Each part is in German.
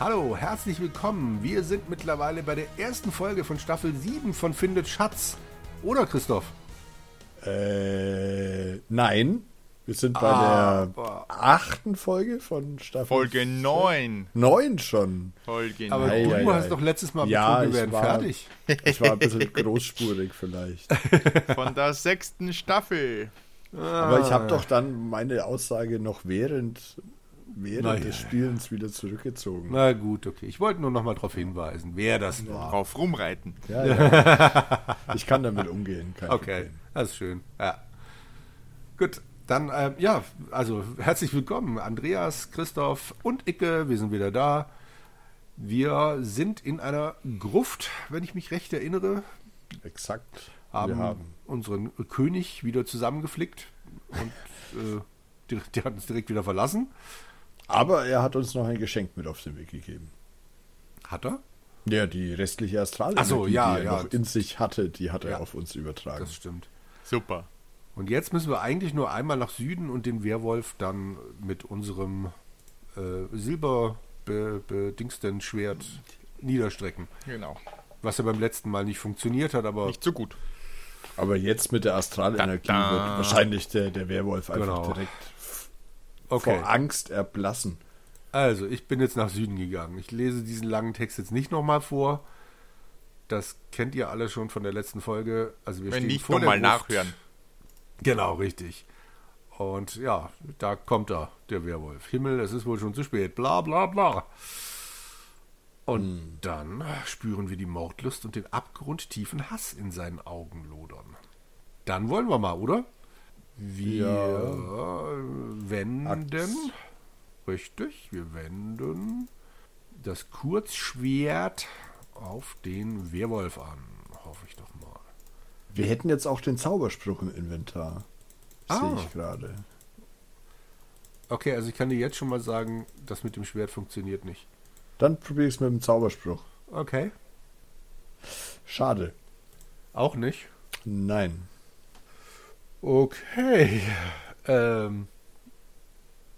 Hallo, herzlich willkommen. Wir sind mittlerweile bei der ersten Folge von Staffel 7 von Findet Schatz. Oder, Christoph? Äh, nein. Wir sind bei Aber- der achten Folge von Staffel. Folge 9. Neun schon. Folge Aber 9. Ei, du ei, hast ei. doch letztes Mal Ja, betont, wir ich werden war- fertig. Ich war ein bisschen großspurig vielleicht. Von der sechsten Staffel. Aber ich habe doch dann meine Aussage noch während, während Na ja, des Spielens wieder zurückgezogen. Na gut, okay. Ich wollte nur noch mal darauf hinweisen, wer das war. Drauf rumreiten. Ja, ja. Ich kann damit umgehen. Kein Okay, Problem. das ist schön. Ja. Gut, dann, ähm, ja, also herzlich willkommen, Andreas, Christoph und Icke. Wir sind wieder da. Wir sind in einer Gruft, wenn ich mich recht erinnere. Exakt. haben, Wir haben. unseren König wieder zusammengeflickt und äh, der hat uns direkt wieder verlassen. Aber er hat uns noch ein Geschenk mit auf den Weg gegeben. Hat er? Ja, die restliche Astralenergie, so, ja, die er ja. noch in sich hatte, die hat er Ja. auf uns übertragen. Das stimmt. Super. Und jetzt müssen wir eigentlich nur einmal nach Süden und den Werwolf dann mit unserem äh, silberbedingsten Schwert niederstrecken. Genau. Was ja beim letzten Mal nicht funktioniert hat, aber Nicht so gut. Aber jetzt mit der Astralenergie Da, da. wird wahrscheinlich der, der Werwolf einfach Genau. direkt okay. vor Angst erblassen. Also, ich bin jetzt nach Süden gegangen. Ich lese diesen langen Text jetzt nicht nochmal vor. Das kennt ihr alle schon von der letzten Folge. Also wir Wenn stehen nicht, vor nochmal nachhören. Genau, richtig. Und ja, da kommt er, der Werwolf. Himmel, es ist wohl schon zu spät. Bla bla bla. Und dann spüren wir die Mordlust und den abgrundtiefen Hass in seinen Augen lodern. Dann wollen wir mal, oder? Wir wenden. Richtig, wir wenden das Kurzschwert auf den Werwolf an. Hoffe ich doch mal. Wir hätten jetzt auch den Zauberspruch im Inventar. Sehe Ah. ich gerade. Okay, also ich kann dir jetzt schon mal sagen, das mit dem Schwert funktioniert nicht. Dann probier es mit dem Zauberspruch. Okay. Schade. Auch nicht. Nein. Okay. Ähm,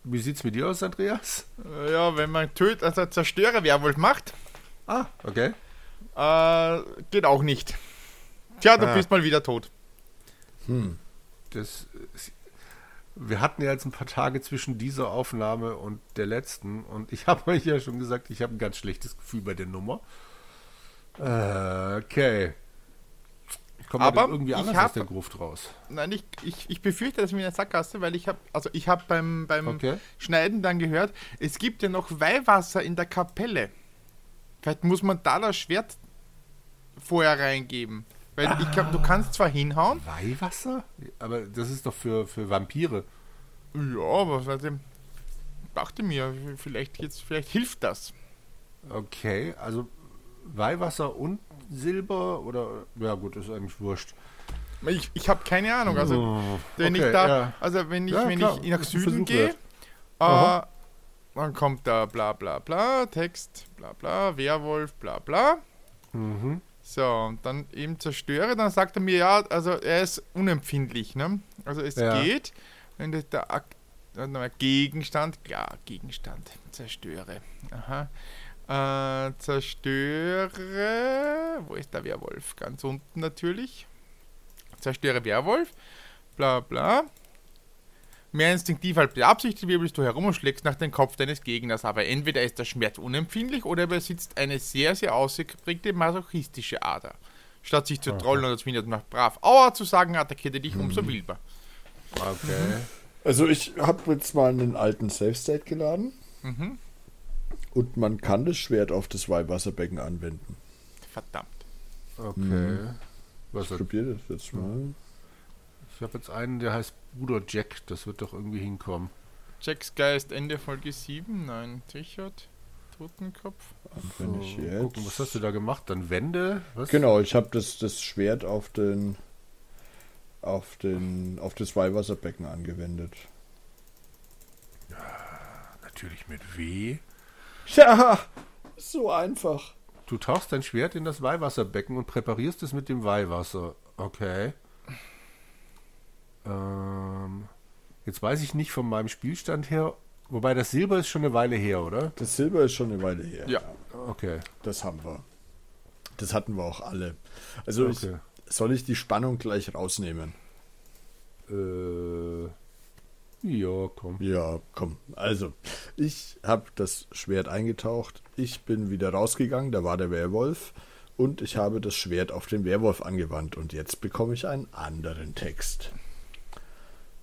wie sieht's mit dir aus, Andreas? Äh, Ja, wenn man tötet, also Zerstörer Werwolf macht, Ah, okay. äh, geht auch nicht. Tja, du Ah. bist mal wieder tot. Hm. Das, ist- wir hatten ja jetzt ein paar Tage zwischen dieser Aufnahme und der letzten und ich habe euch ja schon gesagt, ich habe ein ganz schlechtes Gefühl bei der Nummer. Äh, okay. Wir Aber irgendwie anders hab- aus der Gruft raus? Nein, ich, ich, ich befürchte, dass ich mir in der Sackgasse, weil ich habe, also ich habe beim, beim Okay. Schneiden dann gehört, es gibt ja noch Weihwasser in der Kapelle. Vielleicht muss man da das Schwert vorher reingeben. Weil ich glaube, du kannst zwar hinhauen, Weihwasser? Aber das ist doch für, für Vampire. ja, aber warte, dachte mir, vielleicht jetzt, vielleicht hilft das. Okay, also Weihwasser und Silber oder ja gut, ist eigentlich wurscht. Ich, ich habe keine Ahnung. Also Oh, wenn okay, ich da, ja. also wenn ich, Ja, wenn klar, ich nach Süden gehe, äh, dann kommt da bla bla bla, Text, bla bla, Werwolf, bla bla. Mhm. So, und dann eben zerstöre, dann sagt er mir, ja, also er ist unempfindlich, ne? Also es Ja. geht, wenn der Gegenstand, klar, Gegenstand, zerstöre. Aha. Äh, zerstöre, wo ist der Werwolf? Ganz unten natürlich. Zerstöre Werwolf, bla bla. Mehr instinktiv als beabsichtigt wirbelst du herum und schlägst nach dem Kopf deines Gegners, aber entweder ist der Schmerz unempfindlich oder er besitzt eine sehr, sehr ausgeprägte masochistische Ader. Statt sich zu trollen oder zwingend nach brav Aua zu sagen, attackiert er dich umso wilder. Okay. Also ich habe jetzt mal einen alten Safe-State geladen. Mhm. Und man kann das Schwert auf das Weihwasserbecken anwenden. Verdammt. Okay. Was Ich probiere das jetzt mal. ich habe jetzt einen, der heißt Bruder Jack. Das wird doch irgendwie hinkommen. Jacks Geist, Ende Folge 7, nein, Trichard, Totenkopf. Anwende ich So, jetzt. gucken, was hast du da gemacht? Dann Wände? Was? Genau, ich habe das, das Schwert auf den auf den auf das Weihwasserbecken angewendet. Natürlich mit W. Ja, so einfach. Du tauchst dein Schwert in das Weihwasserbecken und präparierst es mit dem Weihwasser. Okay. Ähm, jetzt weiß ich nicht von meinem Spielstand her, Wobei das Silber ist schon eine Weile her, oder? Das Silber ist schon eine Weile her. Ja. Okay. Das haben wir. Das hatten wir auch alle. Also Okay. ich, soll ich die Spannung gleich rausnehmen? Äh, ja, komm. Ja, komm. Also, ich habe das Schwert eingetaucht. Ich bin wieder rausgegangen, da war der Werwolf. Und ich habe das Schwert auf den Werwolf angewandt. Und jetzt bekomme ich einen anderen Text.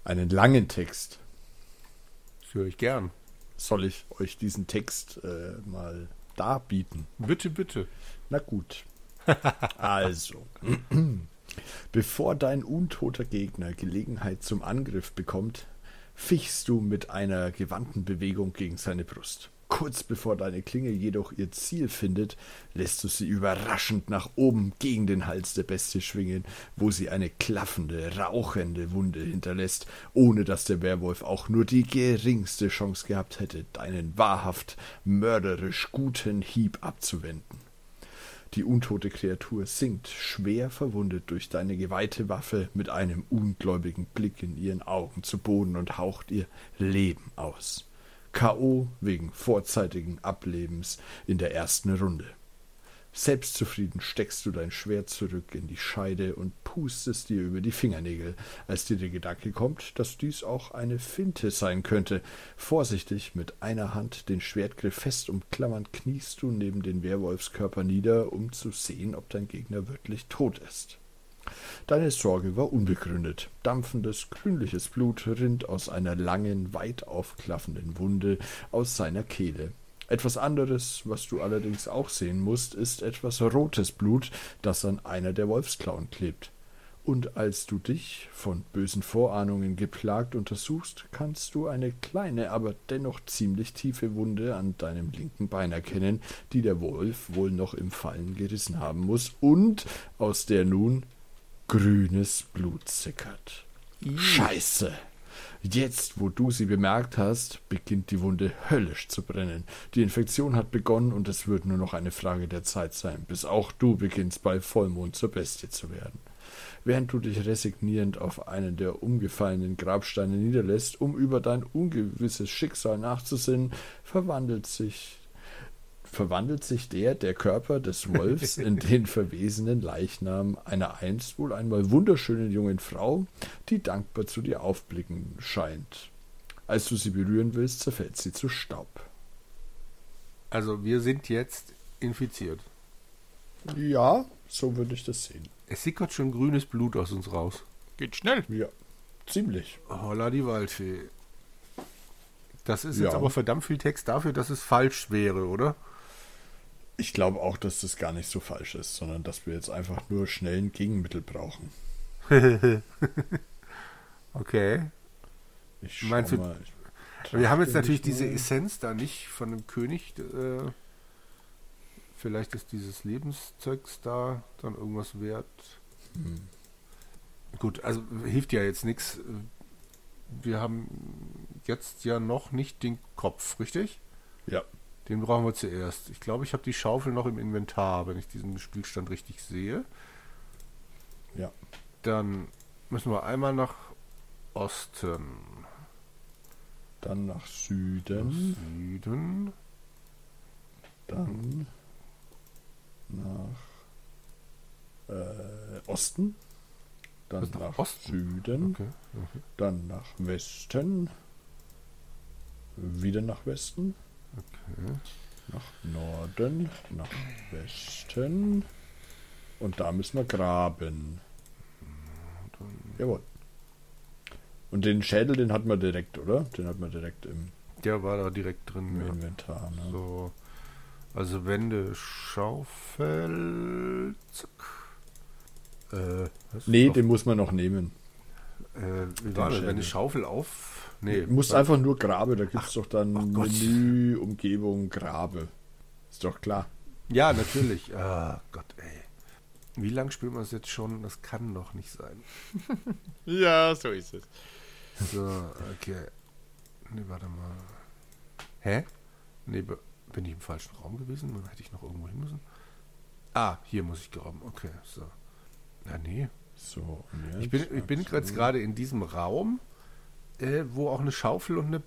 Einen langen Text. Das höre ich gern. Soll ich euch diesen Text äh, mal darbieten? Bitte, bitte. Na gut. Also, bevor dein untoter Gegner Gelegenheit zum Angriff bekommt, fichst du mit einer gewandten Bewegung gegen seine Brust. Kurz bevor deine Klinge jedoch ihr Ziel findet, lässt du sie überraschend nach oben gegen den Hals der Bestie schwingen, wo sie eine klaffende, rauchende Wunde hinterlässt, ohne dass der Werwolf auch nur die geringste Chance gehabt hätte, deinen wahrhaft mörderisch guten Hieb abzuwenden. Die untote Kreatur sinkt, schwer verwundet durch deine geweihte Waffe, mit einem ungläubigen Blick in ihren Augen zu Boden und haucht ihr Leben aus. K.O. wegen vorzeitigen Ablebens in der ersten Runde. Selbstzufrieden steckst du dein Schwert zurück in die Scheide und pustest dir über die Fingernägel, als dir der Gedanke kommt, dass dies auch eine Finte sein könnte. Vorsichtig mit einer Hand den Schwertgriff fest umklammernd kniest du neben den Werwolfskörper nieder, um zu sehen, ob dein Gegner wirklich tot ist. Deine Sorge war unbegründet. Dampfendes, grünliches Blut rinnt aus einer langen, weit aufklaffenden Wunde aus seiner Kehle. Etwas anderes, was du allerdings auch sehen musst, ist etwas rotes Blut, das an einer der Wolfsklauen klebt. Und als du dich, von bösen Vorahnungen geplagt, untersuchst, kannst du eine kleine, aber dennoch ziemlich tiefe Wunde an deinem linken Bein erkennen, die der Wolf wohl noch im Fallen gerissen haben muss und aus der nun grünes Blut sickert. Scheiße! Jetzt, wo du sie bemerkt hast, beginnt die Wunde höllisch zu brennen. Die Infektion hat begonnen und es wird nur noch eine Frage der Zeit sein, bis auch du beginnst bei Vollmond zur Bestie zu werden. Während du dich resignierend auf einen der umgefallenen Grabsteine niederlässt, um über dein ungewisses Schicksal nachzusinnen, verwandelt sich verwandelt sich der, der Körper des Wolfs in den verwesenen Leichnam einer einst wohl einmal wunderschönen jungen Frau, die dankbar zu dir aufblicken scheint. Als du sie berühren willst, zerfällt sie zu Staub. Also wir sind jetzt infiziert. Ja, so würde ich das sehen. Es sickert schon grünes Blut aus uns raus. Geht schnell. Ja, ziemlich. Holla die Waldfee. Das ist Ja. jetzt aber verdammt viel Text dafür, dass es falsch wäre, oder? Ich glaube auch, dass das gar nicht so falsch ist, sondern dass wir jetzt einfach nur schnell ein Gegenmittel brauchen. Okay. Ich schau Meinst du- mal. Wir haben jetzt natürlich diese. Essenz da nicht von dem König. Äh, vielleicht ist dieses Lebenszeugs da dann irgendwas wert. Hm. Gut, also hilft ja jetzt nichts. Wir haben jetzt ja noch nicht den Kopf, richtig? Ja, Den brauchen wir zuerst. Ich glaube, ich habe die Schaufel noch im Inventar, wenn ich diesen Spielstand richtig sehe. ja. Dann müssen wir einmal nach Osten, Dann nach Süden, Süden, dann nach äh, Osten, dann nach nach, Osten? Süden, Okay. okay. dann nach Westen, wieder nach Westen, okay. nach Norden, nach Westen und da müssen wir graben. Jawohl. Und den Schädel, den hat man direkt, oder? Den hat man direkt im, Der war da direkt drin. im Ja. Inventar. Ne? So. Also Wände, Schaufel. Zack. Äh, Nee, den muss man noch nehmen. äh, wie war das? Schädel. Wenn eine Schaufel auf. Nee. Du musst einfach nur Grabe, da gibt es doch dann oh. Menü, Umgebung, Grabe. Ist doch klar. Ja, natürlich. Ah, Gott, ey. Wie lange spielt man es jetzt schon? Das kann doch nicht sein. Ja, so ist es. So, okay. Nee, warte mal. Hä? Nee, bin ich im falschen Raum gewesen? Dann hätte ich noch irgendwo hin müssen. Ah, hier muss ich graben. Okay, so. Ja, nee. So, Ich bin, jetzt ich bin jetzt gerade in diesem Raum, äh, wo auch eine Schaufel und eine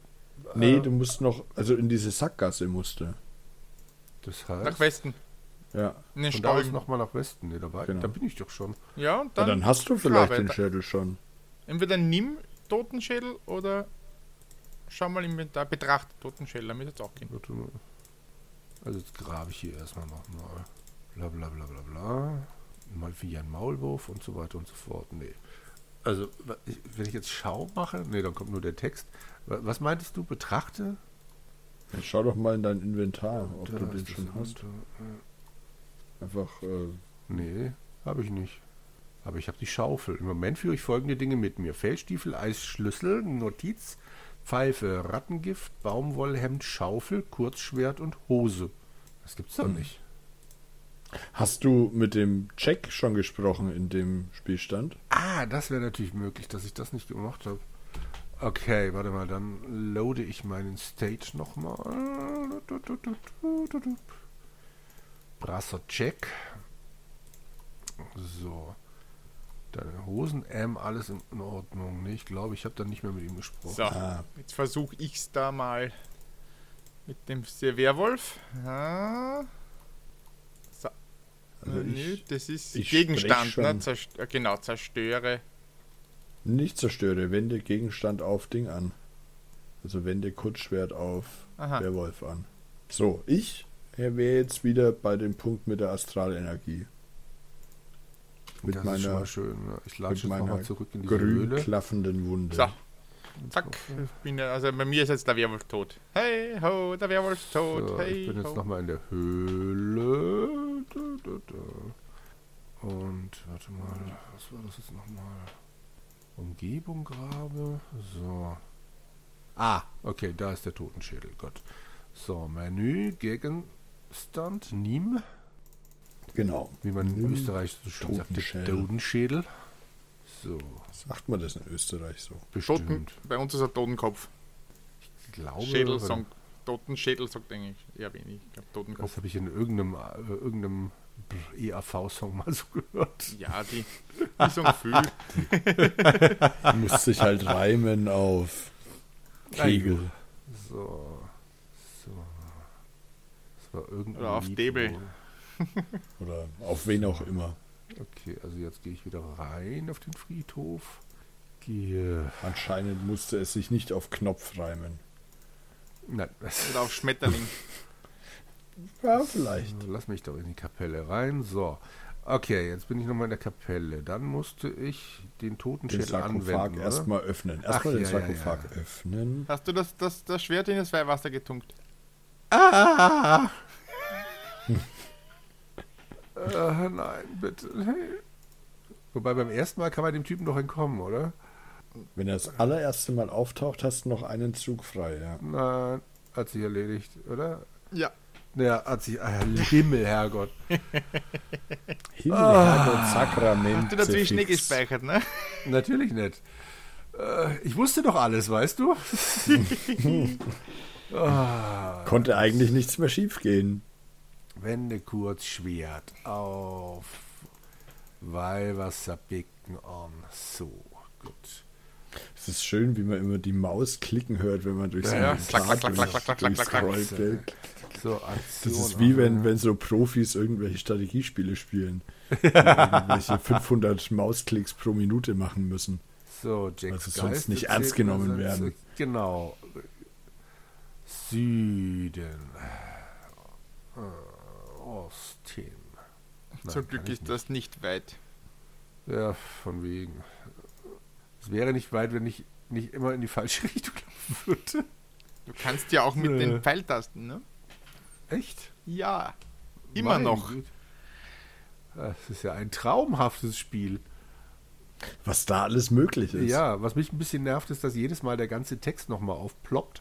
Nee, Äh, du musst noch, also in diese Sackgasse musste. Das heißt, Nach Westen. Ja. In den von da Stollen. nochmal nach Westen. Nee, da, war, Genau. da bin ich doch schon. Ja, und Dann, dann, dann hast du vielleicht den Schädel schon. entweder nimm Totenschädel oder schau mal im Inventar, betrachte Totenschädel, damit jetzt auch gehen. Mal. Also jetzt grabe ich hier erstmal nochmal. Bla bla bla bla bla. Mal wie ein Maulwurf und so weiter und so fort. Nee. Also, wenn ich jetzt Schau mache, nee, dann kommt nur der Text. Wa- Was meintest du? Betrachte? Dann schau doch mal in dein Inventar, ob Da du den schon hast. Einfach, äh, Nee, habe ich nicht. Aber ich habe die Schaufel. Im Moment führe ich folgende Dinge mit mir. Feldstiefel, Eisschlüssel, Notiz, Pfeife, Rattengift, Baumwollhemd, Schaufel, Kurzschwert und Hose. Das gibt's doch nicht. Hast du mit dem Jack schon gesprochen in dem Spielstand? Ah, das wäre natürlich möglich, dass ich das nicht gemacht habe. Okay, warte mal, dann loade ich meinen Stage nochmal. Brasser Check. So. Deine Hosen, M, alles in Ordnung. Nee, ich glaube, ich habe dann nicht mehr mit ihm gesprochen. So, Ah, jetzt versuche ich's da mal mit dem Werwolf. Ja. So. Also Nö, ich das ist ich Gegenstand, ne? schon. Zerst äh, genau, zerstöre. nicht zerstöre, wende Gegenstand auf Ding an. Also wende Kurzschwert auf Aha. Werwolf an. So, ich wäre jetzt wieder bei dem Punkt mit der Astralenergie. Mit das ist schon meiner mal schön. Ne? Ich mit latsche jetzt meiner nochmal zurück in diese grün Höhle. klaffenden Wunde. So. Zack. Ja- also bei mir ist jetzt der Werwolf tot. Hey ho, der Werwolf ist tot. So, hey ich bin jetzt ho. nochmal in der Höhle. Und warte mal, was war das jetzt nochmal? Umgebung grabe. So. Ah, okay, da ist der Totenschädel. Gott. So, Menü, Gegenstand, Niem, Genau. wie man in Nimm Österreich so schön sagt, der Totenschädel. Totenschädel. So, Sagt man das in Österreich so? Toten, bestimmt. bei uns ist er Totenkopf. Ich glaube, Schädel sagt, Totenschädel sagt eigentlich eher wenig. Ich glaube Totenkopf. das habe ich in irgendeinem, äh, irgendeinem EAV-Song mal so gehört. Ja, die, die sagen viel. Muss sich halt reimen auf Kegel. So. So. Das war irgendein Oder auf Lied, Debel. Oder auf wen auch immer. Okay, also jetzt gehe ich wieder rein auf den Friedhof. Gehe. Anscheinend musste es sich nicht auf Knopf reimen. Nein, das, Oder auf Schmetterling. Ja, vielleicht. lass mich doch in die Kapelle rein. So. Okay, jetzt bin ich nochmal in der Kapelle. Dann musste ich den Den Totenschädel Sarkophag anwenden. erstmal öffnen. Erstmal den ja, ja, Sarkophag ja. öffnen. Hast du das, das, das Schwert in das Weihwasser getunkt? Ah! äh, nein, bitte. Wobei beim ersten Mal kann man dem Typen doch entkommen, oder? Wenn er das allererste Mal auftaucht, hast du noch einen Zug frei, ja. Nein, hat sich erledigt, oder? Ja. Ja, hat sich. Ah, Himmel, Herrgott. Himmel, Ah. Herrgott, Sakrament. Hast du dazwischen nicht gespeichert, ne? Natürlich nicht. Äh, ich wusste doch alles, weißt du? ah, Konnte eigentlich nichts mehr schiefgehen. Wende kurz Schwert auf Weihwasserbecken an. So, gut. Es ist schön, wie man immer die Maus klicken hört, wenn man durch so Ja, einen durchscrollt. So, Aktion. Das ist wie wenn, wenn so Profis irgendwelche Strategiespiele spielen. irgendwelche 500 Mausklicks pro Minute machen müssen. So, Jacks Also sonst Geist nicht ernst genommen werden. Genau. Süden. Osten. Nein, Zum Glück ist das nicht weit. nicht. Ja, von wegen. Es wäre nicht weit, wenn ich nicht immer in die falsche Richtung laufen würde. Du kannst ja auch mit Nö. den Pfeiltasten, ne? Echt? Ja. Immer Meine noch. Güte. Das ist ja ein traumhaftes Spiel. Was da alles möglich ist. Ja, was mich ein bisschen nervt, ist, dass jedes Mal der ganze Text nochmal aufploppt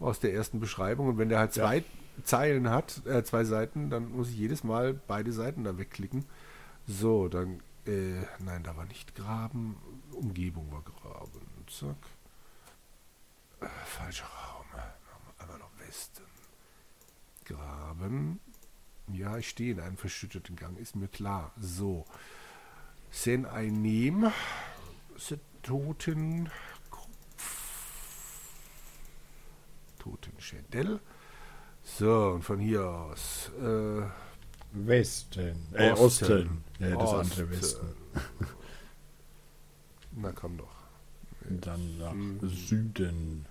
aus der ersten Beschreibung. Und wenn der halt zwei Zeilen hat, äh, zwei Seiten, dann muss ich jedes Mal beide Seiten da wegklicken. So, dann, äh, nein, da war nicht graben, Umgebung war graben. Zack. Äh, falscher Raum. Einmal noch Westen. Graben. Ja, ich stehe in einem verschütteten Gang, ist mir klar. So. Sen einnehmen. Toten Schädel. So, und von hier aus. Äh, Westen. Äh, Osten. Osten. Ja, das Osten. andere Westen. Na komm doch. Dann nach Süden. Süden.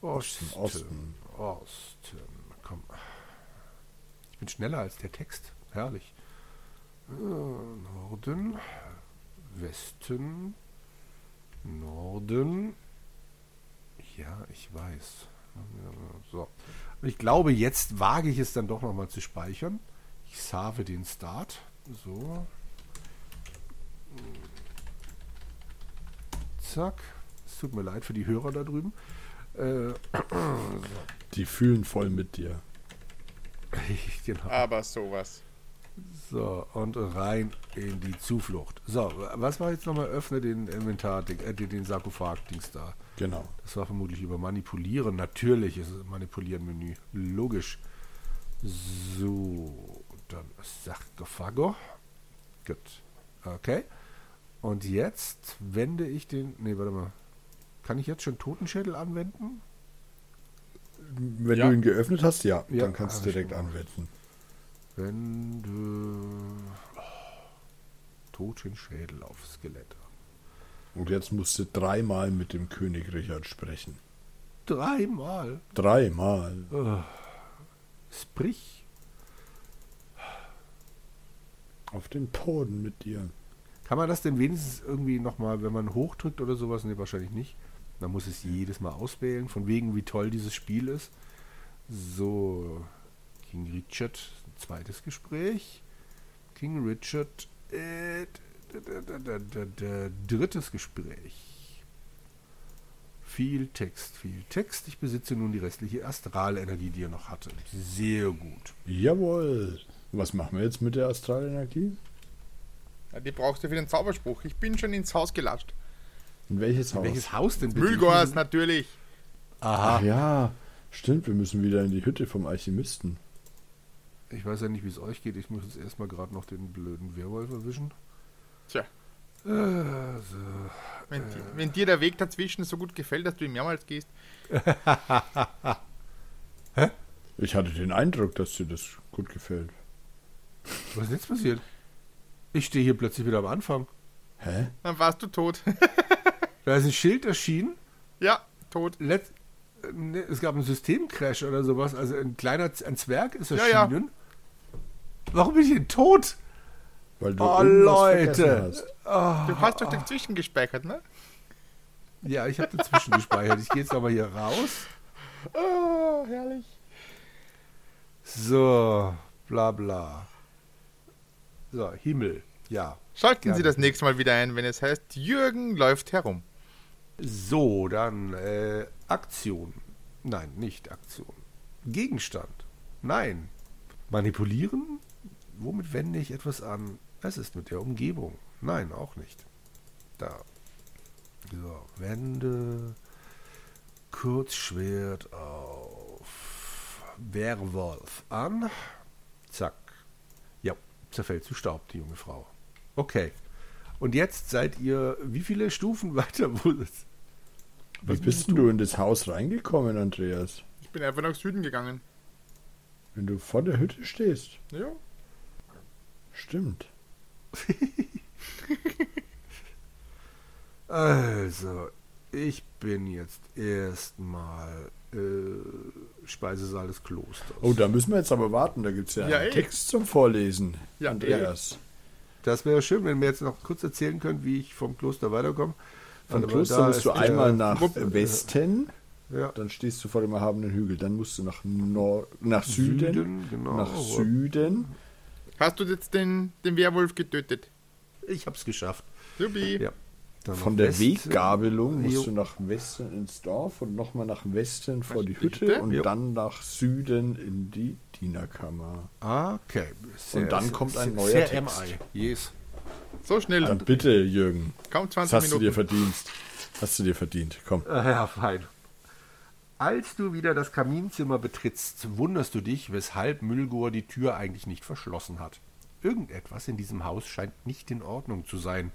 Osten. Osten. Osten. Komm. Ich bin schneller als der Text. Herrlich. Norden. Westen. Norden. Ja, ich weiß. So. Und ich glaube, jetzt wage ich es dann doch nochmal zu speichern. Ich save den Start. So. Zack. Es tut mir leid für die Hörer da drüben. Äh, Die fühlen voll mit dir. genau. Aber sowas. So, und rein in die Zuflucht. So, was war jetzt nochmal? Öffne den Inventar, äh, den, den Sarkophag-Dings da. Genau. Das war vermutlich über Manipulieren. Natürlich ist es Manipulieren-Menü. Logisch. So, dann Sarkophago. Gut. Okay. Und jetzt wende ich den. Nee, warte mal. Kann ich jetzt schon Totenschädel anwenden? Wenn Ja. du ihn geöffnet hast, ja, Ja, dann kannst du direkt anwenden. Wende. Oh. Totenschädel auf Skelett. Und jetzt musst du dreimal mit dem König Richard sprechen. Dreimal. Dreimal. Oh. Sprich. Auf den Boden mit dir. Kann man das denn wenigstens irgendwie nochmal, wenn man hochdrückt oder sowas? Ne, wahrscheinlich nicht. Man muss es jedes Mal auswählen, von wegen, wie toll dieses Spiel ist. So, King Richard, zweites Gespräch. King Richard, äh, drittes Gespräch. Viel Text, viel Text. Ich besitze nun die restliche Astralenergie, die er noch hatte. Sehr gut. Jawohl. Was machen wir jetzt mit der Astralenergie? Ja, die brauchst du für den Zauberspruch. Ich bin schon ins Haus gelatscht. In welches Haus? Welches Haus denn bitte? Mühlgors natürlich. Aha. Ach ja, stimmt, wir müssen wieder in die Hütte vom Alchemisten. Ich weiß ja nicht, wie es euch geht. Ich muss jetzt erstmal gerade noch den blöden Werwolf erwischen. Tja, Äh, so. wenn, di- wenn dir der Weg dazwischen so gut gefällt, dass du ihn mehrmals gehst. Ich hatte den Eindruck, dass dir das gut gefällt. Was ist jetzt passiert? Ich stehe hier plötzlich wieder am Anfang. Hä? Dann warst du tot. Da ist ein Schild erschienen. ja, tot. Letz äh, ne, es gab einen Systemcrash oder sowas. Also ein kleiner Z- ein Zwerg ist Ja, ja. erschienen. Warum bin ich denn tot? Weil du Oh, Leute. hast. Du hast doch dazwischen gespeichert, ne? Ja, ich habe dazwischen gespeichert. Ich gehe jetzt aber hier raus. Oh, herrlich. So, bla bla. So, Himmel. Ja. Schalten Gerne. Sie das nächste Mal wieder ein, wenn es heißt, Jürgen läuft herum. So, dann äh, Aktion. Nein, nicht Aktion. Gegenstand. Nein. Manipulieren? Womit wende ich etwas an? Es ist mit der Umgebung. Nein, auch nicht. Da. So, wende Kurzschwert auf Werwolf an. Zack. Ja, zerfällt zu Staub, die junge Frau. Okay. Und jetzt seid ihr wie viele Stufen weiter? Wo ist Wie Was bist denn du in das Haus reingekommen, Andreas? Ich bin einfach nach Süden gegangen. Wenn du vor der Hütte stehst. Ja. Stimmt. Also, ich bin jetzt erstmal äh, Speisesaal des Klosters. Oh, da müssen wir jetzt aber warten. Da gibt es ja, Ja, einen eh. Text zum Vorlesen. Ja, Andreas. Das wäre schön, wenn wir jetzt noch kurz erzählen könnt, wie ich vom Kloster weiterkomme. Vom Aber Kloster musst du einmal nach Wupp. Westen, Ja, dann stehst du vor dem erhabenen Hügel. Dann musst du nach, Nord nach Süden, Süden, genau. nach Süden. Hast du jetzt den, den Werwolf getötet? Ich hab's geschafft. Subi. Ja. Dann Von der Westen. Weggabelung musst Jo. du nach Westen ins Dorf und nochmal nach Westen vor die die Hütte Hütte? und Jo. dann nach Süden in die Dienerkammer. Okay. Und dann kommt ein neuer sehr Text. MI. Yes. So schnell. Dann bitte, Jürgen. Kaum Das 20 hast du dir Minuten. verdient. Hast du dir verdient. Komm. Äh, Ja, fein. Als du wieder das Kaminzimmer betrittst, wunderst du dich, weshalb Müllgor die Tür eigentlich nicht verschlossen hat. Irgendetwas in diesem Haus scheint nicht in Ordnung zu sein.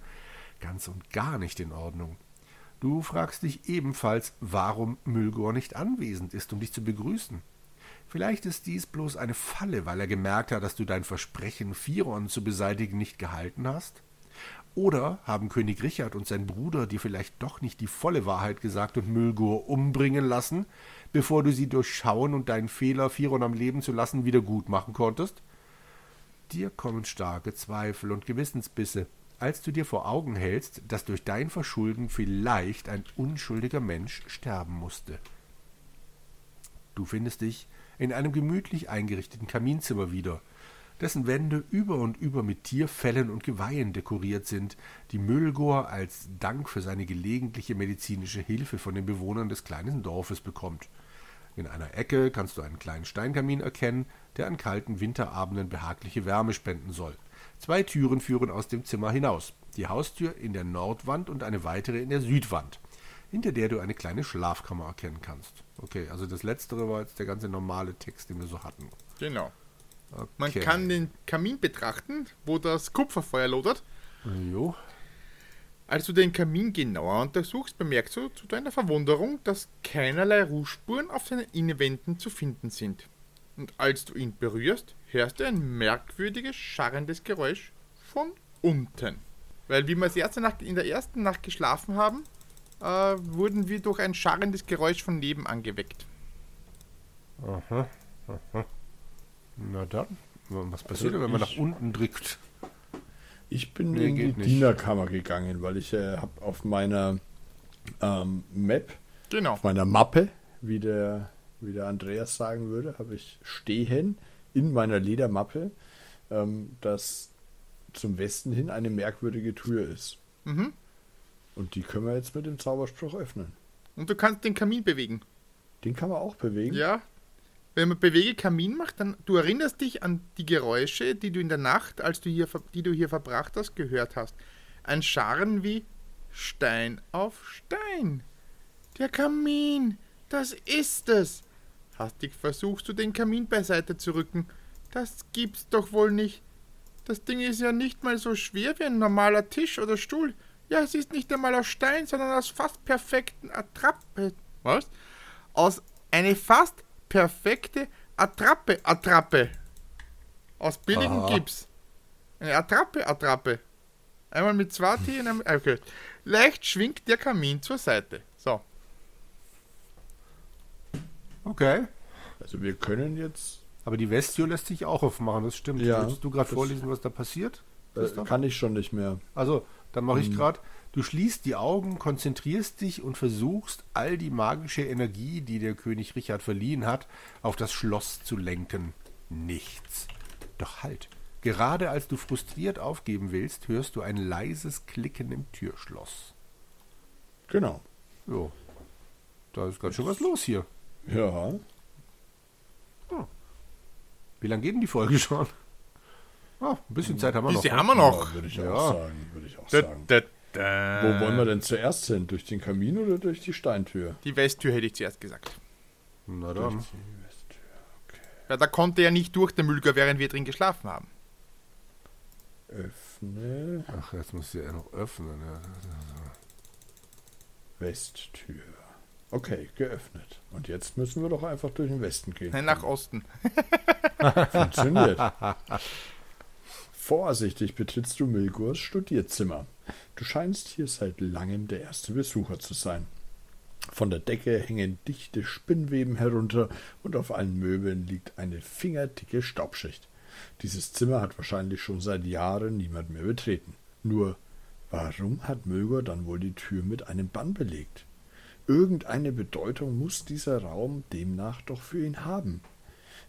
Ganz und gar nicht in Ordnung. Du fragst dich ebenfalls, warum Müllgor nicht anwesend ist, um dich zu begrüßen. Vielleicht ist dies bloß eine Falle, weil er gemerkt hat, dass du dein Versprechen, Firon zu beseitigen, nicht gehalten hast? Oder haben König Richard und sein Bruder dir vielleicht doch nicht die volle Wahrheit gesagt und Müllgur umbringen lassen, bevor du sie durchschauen und deinen Fehler, Firon am Leben zu lassen, wieder gut machen konntest? Dir kommen starke Zweifel und Gewissensbisse, als du dir vor Augen hältst, dass durch dein Verschulden vielleicht ein unschuldiger Mensch sterben musste. Du findest dich in einem gemütlich eingerichteten Kaminzimmer wieder, dessen Wände über und über mit Tierfellen und Geweihen dekoriert sind, die Müllgor als Dank für seine gelegentliche medizinische Hilfe von den Bewohnern des kleinen Dorfes bekommt. In einer Ecke kannst du einen kleinen Steinkamin erkennen, der an kalten Winterabenden behagliche Wärme spenden soll. Zwei Türen führen aus dem Zimmer hinaus. Die Haustür in der Nordwand und eine weitere in der Südwand, hinter der du eine kleine Schlafkammer erkennen kannst. Okay, also das letztere war jetzt der ganze normale Text, den wir so hatten. Genau. Okay. Man kann den Kamin betrachten, wo das Kupferfeuer lodert. Jo. Als du den Kamin genauer untersuchst, bemerkst du zu deiner Verwunderung, dass keinerlei Rußspuren auf seinen Innenwänden zu finden sind. Und als du ihn berührst, hörst du ein merkwürdiges, scharrendes Geräusch von unten. Weil, wie wir erste Nacht, in der ersten Nacht geschlafen haben, äh, wurden wir durch ein scharrendes Geräusch von nebenan geweckt. Aha. Aha. Na dann. Was passiert, Also wenn man ich- nach unten drückt? Ich bin Nee, in die nicht. Dienerkammer gegangen, weil ich äh, habe auf meiner ähm, Map, Genau. auf meiner Mappe, wie der, wie der Andreas sagen würde, habe ich stehen in meiner Ledermappe, ähm, dass zum Westen hin eine merkwürdige Tür ist. Mhm. Und die können wir jetzt mit dem Zauberspruch öffnen. Und du kannst den Kamin bewegen. Den kann man auch bewegen. Ja. Wenn man bewege Kamin macht, dann du erinnerst dich an die Geräusche, die du in der Nacht, als du hier, die du hier verbracht hast, gehört hast. Ein Scharren wie Stein auf Stein. Der Kamin, das ist es. Hastig versuchst du den Kamin beiseite zu rücken. Das gibt's doch wohl nicht. Das Ding ist ja nicht mal so schwer wie ein normaler Tisch oder Stuhl. Ja, es ist nicht einmal aus Stein, sondern aus fast perfekten Attrappe. Was? Aus eine fast perfekte Attrappe, Attrappe. Aus billigem Aha. Gips. Eine Attrappe, Attrappe. Einmal mit zwei T und einem. Okay. Leicht schwingt der Kamin zur Seite. So. Okay. Also wir können jetzt, Aber die Westio lässt sich auch aufmachen, das stimmt. Ja, Möchtest du gerade das- vorlesen, was da passiert? äh, kann ich schon nicht mehr. Also, dann mache Hm. ich gerade. Du schließt die Augen, konzentrierst dich und versuchst, all die magische Energie, die der König Richard verliehen hat, auf das Schloss zu lenken. Nichts. Doch halt. Gerade als du frustriert aufgeben willst, hörst du ein leises Klicken im Türschloss. Genau. Jo. Da ist ganz schön was los hier. Ja. Wie lange geht denn die Folge schon? Ah, ein bisschen Zeit haben wir noch. Diese ne? haben wir noch. Ja, würde ich Ja. auch sagen. Würde ich auch sagen. Da. Wo wollen wir denn zuerst hin? Durch den Kamin oder durch die Steintür? Die Westtür hätte ich zuerst gesagt. Na Durch dann. die Westtür. Ja, da konnte er nicht durch, der Müllger, während wir drin geschlafen haben. Öffne Ach, jetzt muss ich ja noch öffnen. Ja. Westtür. Okay, geöffnet. Und jetzt müssen wir doch einfach durch den Westen gehen. Nein, nach Osten. Funktioniert. Vorsichtig betrittst du Milgors Studierzimmer. Du scheinst hier seit langem der erste Besucher zu sein. Von der Decke hängen dichte Spinnweben herunter und auf allen Möbeln liegt eine fingerdicke Staubschicht. Dieses Zimmer hat wahrscheinlich schon seit Jahren niemand mehr betreten. Nur, warum hat Möger dann wohl die Tür mit einem Bann belegt? Irgendeine Bedeutung muss dieser Raum demnach doch für ihn haben.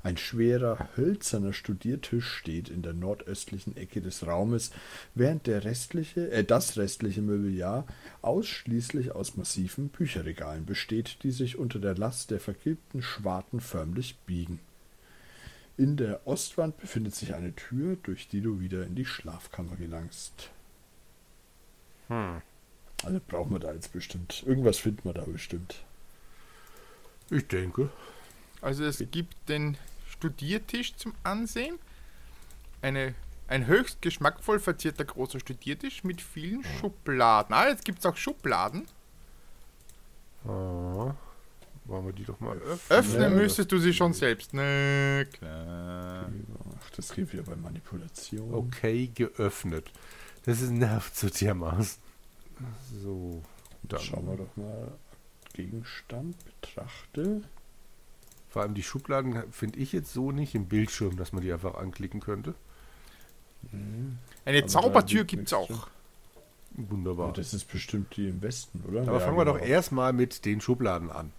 Ein schwerer, hölzerner Studiertisch steht in der nordöstlichen Ecke des Raumes, während der restliche, äh, das restliche Mobiliar ausschließlich aus massiven Bücherregalen besteht, die sich unter der Last der vergilbten Schwarten förmlich biegen. In der Ostwand befindet sich eine Tür, durch die du wieder in die Schlafkammer gelangst. Hm. Also brauchen wir da jetzt bestimmt. Irgendwas finden wir da bestimmt. Ich denke. Also es gibt den Studiertisch zum Ansehen. Eine, ein höchst geschmackvoll verzierter großer Studiertisch mit vielen Schubladen. Ah, jetzt gibt es auch Schubladen. Ah, wollen wir die doch mal öffnen? Öffnen müsstest du sie schon selbst. Na klar. Ach, das geht wieder bei Manipulation. Okay, geöffnet. Das ist nervt so dermaßen. So, dann schauen wir doch mal. Gegenstand, betrachte. Vor allem die Schubladen finde ich jetzt so nicht im Bildschirm, dass man die einfach anklicken könnte. Eine Aber Zaubertür gibt's nichts auch. Wunderbar. Oh, das ist bestimmt die im Westen, oder? Aber Ja, fangen wir doch genau. erstmal mit den Schubladen an.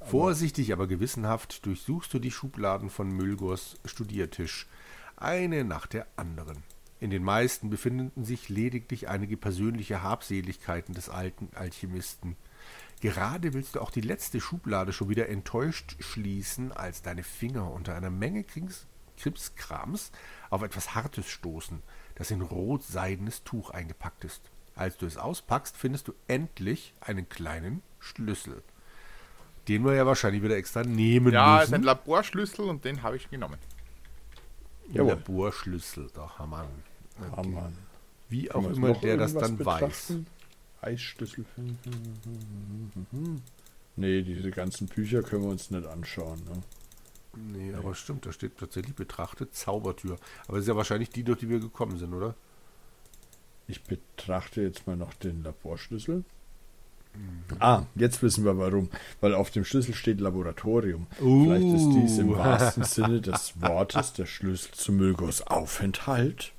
Vorsichtig, aber gewissenhaft durchsuchst du die Schubladen von Mülgors Studiertisch, eine nach der anderen. In den meisten befinden sich lediglich einige persönliche Habseligkeiten des alten Alchemisten. Gerade willst du auch die letzte Schublade schon wieder enttäuscht schließen, als deine Finger unter einer Menge Krimskrams auf etwas Hartes stoßen, das in rotseidenes Tuch eingepackt ist. Als du es auspackst, findest du endlich einen kleinen Schlüssel, den wir ja wahrscheinlich wieder extra nehmen Ja, ist müssen. ein Laborschlüssel und den habe ich genommen. Jawohl. Laborschlüssel, doch, Mann. Ah, Mann. Wie auch immer der das dann weiß. Eisschlüssel. Nee, diese ganzen Bücher können wir uns nicht anschauen. Ne? Nee, aber stimmt, da steht tatsächlich betrachtet Zaubertür. Aber das ist ja wahrscheinlich die, durch die wir gekommen sind, oder? Ich betrachte jetzt mal noch den Laborschlüssel. Mhm. Ah, jetzt wissen wir warum. Weil auf dem Schlüssel steht Laboratorium. Uh. Vielleicht ist dies im wahrsten Sinne des Wortes der Schlüssel zu Mülgos Aufenthalt.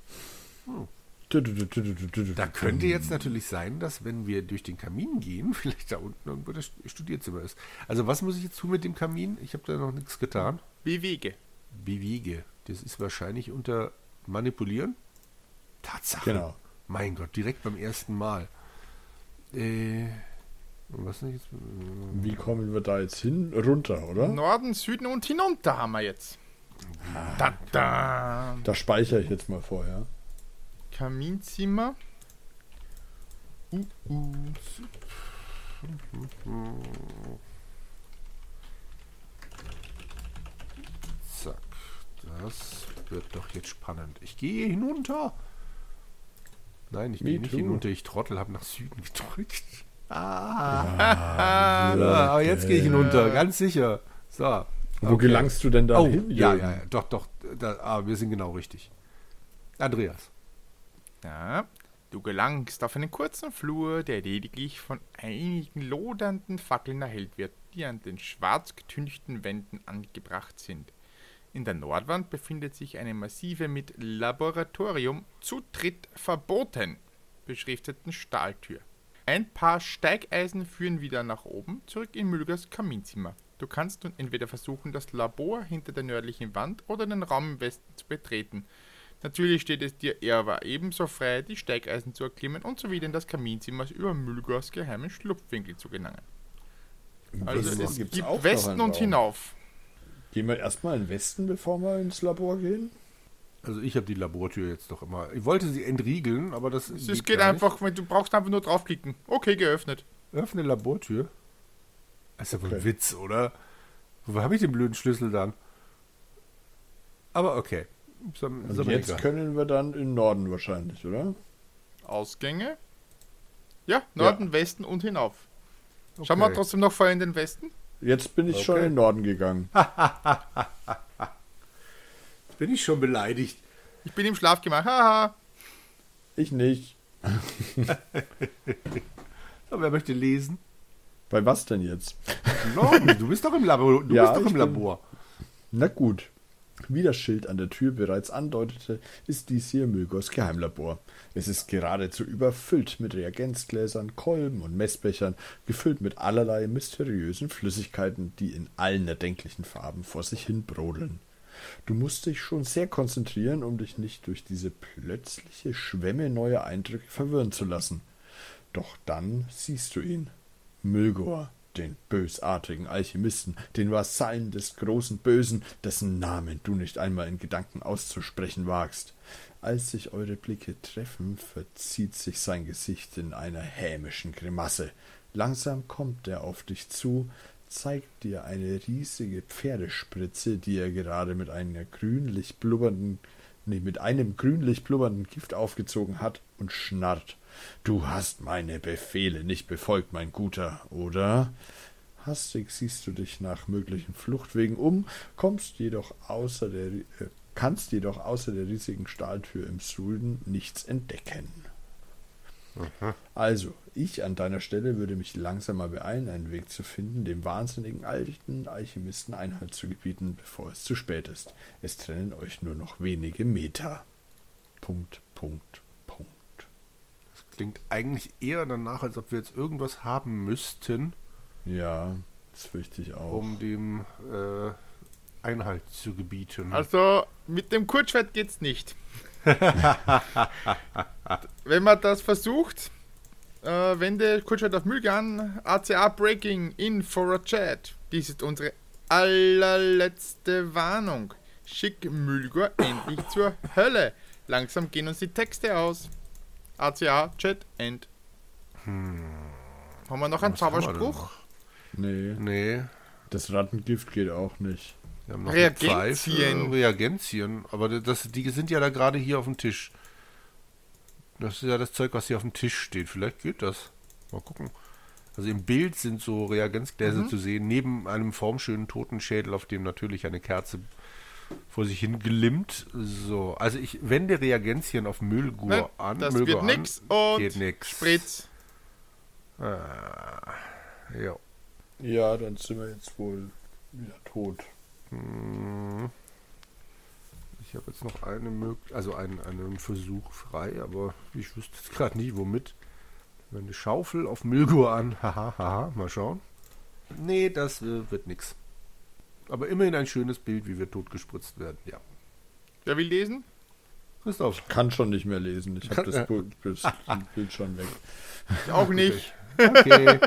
Da könnte jetzt natürlich sein, dass wenn wir durch den Kamin gehen, vielleicht da unten irgendwo das Studierzimmer ist. Also was muss ich jetzt tun mit dem Kamin? Ich habe da noch nichts getan. Bewege. Bewege. Das ist wahrscheinlich unter Manipulieren. Tatsache. Genau. Mein Gott, direkt beim ersten Mal. Äh, was denn jetzt? Wie kommen wir da jetzt hin? Runter, oder? Norden, Süden und hinunter haben wir jetzt. Da, da. Da speichere ich jetzt mal vorher. Kaminzimmer. Uh, uh. Zack. Das wird doch jetzt spannend. Ich gehe hinunter. Nein, ich gehe nicht hinunter. Ich Trottel habe nach Süden gedrückt. Ah. So, aber jetzt gehe ich hinunter, ganz sicher. So. Wo Okay. gelangst du denn da Oh, hin? ja, ja, ja, doch, doch. Da, ah, wir sind genau richtig. Andreas. Ja, du gelangst auf einen kurzen Flur, der lediglich von einigen lodernden Fackeln erhellt wird, die an den schwarz getünchten Wänden angebracht sind. In der Nordwand befindet sich eine massive mit Laboratorium Zutritt verboten beschrifteten Stahltür. Ein paar Steigeisen führen wieder nach oben, zurück in Mülgers Kaminzimmer. Du kannst nun entweder versuchen, das Labor hinter der nördlichen Wand oder den Raum im Westen zu betreten. Natürlich steht es dir aber ebenso frei, die Steigeisen zu erklimmen und so wieder in das Kaminzimmer über Mülgers geheimen Schlupfwinkel zu gelangen. Also Westen es gibt Westen und Raum. hinauf. Gehen wir erstmal in den Westen, bevor wir ins Labor gehen? Also ich habe die Labortür jetzt doch immer. Ich wollte sie entriegeln, aber das Es geht einfach, wenn du brauchst einfach nur draufklicken. Okay, geöffnet. Öffne Labortür. Das ist ja wohl ein Okay. Witz, oder? Wo habe ich den blöden Schlüssel dann? Aber okay. Also aber jetzt egal. können wir dann in Norden wahrscheinlich, oder? Ausgänge. Ja, Norden, Westen und hinauf. Schauen wir Okay. trotzdem noch vorher in den Westen. Jetzt bin ich schon Okay. in den Norden gegangen. Bin ich schon beleidigt. Ich bin im Schlafgemach. Haha. Ich nicht. Aber wer möchte lesen? Bei was denn jetzt? Norman, du bist doch im Labor. Du Ja, bist doch im bin- Labor. Na gut. Wie das Schild an der Tür bereits andeutete, ist dies hier Mülgors Geheimlabor. Es ist geradezu überfüllt mit Reagenzgläsern, Kolben und Messbechern, gefüllt mit allerlei mysteriösen Flüssigkeiten, die in allen erdenklichen Farben vor sich hin brodeln. Du musst dich schon sehr konzentrieren, um dich nicht durch diese plötzliche Schwemme neuer Eindrücke verwirren zu lassen. Doch dann siehst du ihn. Mülgor, den bösartigen Alchemisten, den Vasallen des großen Bösen, dessen Namen du nicht einmal in Gedanken auszusprechen wagst. Als sich eure Blicke treffen, verzieht sich sein Gesicht in einer hämischen Grimasse. Langsam kommt er auf dich zu, zeigt dir eine riesige Pferdespritze, die er gerade mit einer grünlich blubbernden, nee, mit einem grünlich blubbernden Gift aufgezogen hat und schnarrt. Du hast meine Befehle nicht befolgt, mein Guter, oder? Hastig siehst du dich nach möglichen Fluchtwegen um, kommst jedoch außer der, äh, kannst jedoch außer der riesigen Stahltür im Sulden nichts entdecken. Also, ich an deiner Stelle würde mich langsam mal beeilen, einen Weg zu finden, dem wahnsinnigen alten Alchemisten Einhalt zu gebieten, bevor es zu spät ist. Es trennen euch nur noch wenige Meter. Punkt, Punkt, klingt eigentlich eher danach, als ob wir jetzt irgendwas haben müssten, Ja, das fürchte ich auch. um dem äh, Einhalt zu gebieten. Also mit dem Kurzschwert geht's nicht. Wenn man das versucht, äh, wende Kurzschwert auf Mühlgan, ACA Breaking in for a Chat. Dies ist unsere allerletzte Warnung. Schick Mühlgor endlich zur Hölle. Langsam gehen uns die Texte aus. ACA Chat End. Haben wir noch einen Was Zauberspruch? Nee, Nee, das Rattengift geht auch nicht. wir haben noch Reagenzien. Pfeife, Reagenzien. Aber das, die sind ja da gerade hier auf dem Tisch. Das ist ja das Zeug, was hier auf dem Tisch steht. Vielleicht geht das. Mal gucken. Also im Bild sind so Reagenzgläser Mhm. zu sehen, neben einem formschönen Totenschädel, auf dem natürlich eine Kerze vor sich hin glimmt. So, also ich wende Reagenzien auf Müllgur Nein, an. das Müllgur wird nix und Geht nix. Spritz. Ja. Ja, dann sind wir jetzt wohl wieder tot. Hm. Ich habe jetzt noch eine Mög also einen, einen Versuch frei, aber ich wüsste jetzt gerade nie womit. Eine Schaufel auf Müllgur an. Haha, haha, mal schauen. Nee, das äh, wird nix. Aber immerhin ein schönes Bild, wie wir totgespritzt werden. Ja. Wer will lesen? Christoph. Kann schon nicht mehr lesen. Ich habe das, das Bild schon weg. Ich auch nicht. Okay.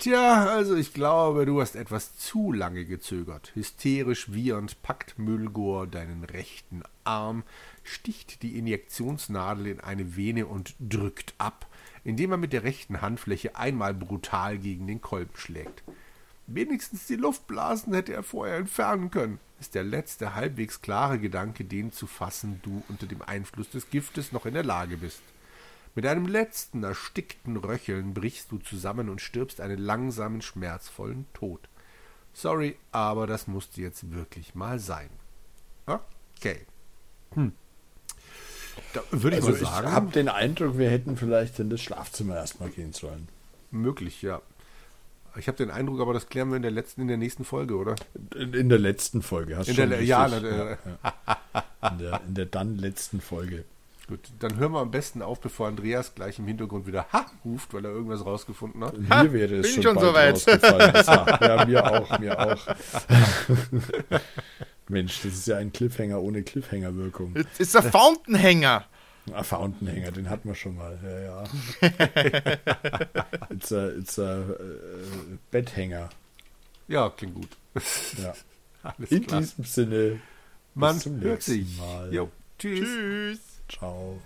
Tja, also ich glaube, du hast etwas zu lange gezögert. Hysterisch wiehernd packt Müllgor deinen rechten Arm, sticht die Injektionsnadel in eine Vene und drückt ab, indem er mit der rechten Handfläche einmal brutal gegen den Kolben schlägt. Wenigstens die Luftblasen hätte er vorher entfernen können, ist der letzte halbwegs klare Gedanke, den zu fassen du unter dem Einfluss des Giftes noch in der Lage bist. Mit einem letzten erstickten Röcheln brichst du zusammen und stirbst einen langsamen, schmerzvollen Tod. Sorry, aber das musste jetzt wirklich mal sein. Okay. Hm. Da würde ich Also mal ich sagen, habe den Eindruck, wir hätten vielleicht in das Schlafzimmer erstmal gehen sollen. möglich, ja. Ich habe den Eindruck, aber das klären wir in der letzten, in der nächsten Folge, oder? In, in der letzten Folge hast du In schon der- ja, na, der- ja. In, der, in der dann letzten Folge. Gut, dann hören wir am besten auf, bevor Andreas gleich im Hintergrund wieder Ha ruft, weil er irgendwas rausgefunden hat. Mir wäre es bin schon, schon bald soweit. rausgefallen. Ja, ja, mir auch, mir auch. Mensch, das ist ja ein Cliffhanger ohne Cliffhanger-Wirkung. Ist der Fountainhänger. Ah, Fountainhänger, den hatten wir schon mal. Ja, ja. it's a, it's a äh, Betthänger. Ja, klingt gut. Ja. Alles In klar. diesem Sinne, Man zum hört nächsten sich. Mal. Jo, tschüss. Tschüss. ciao.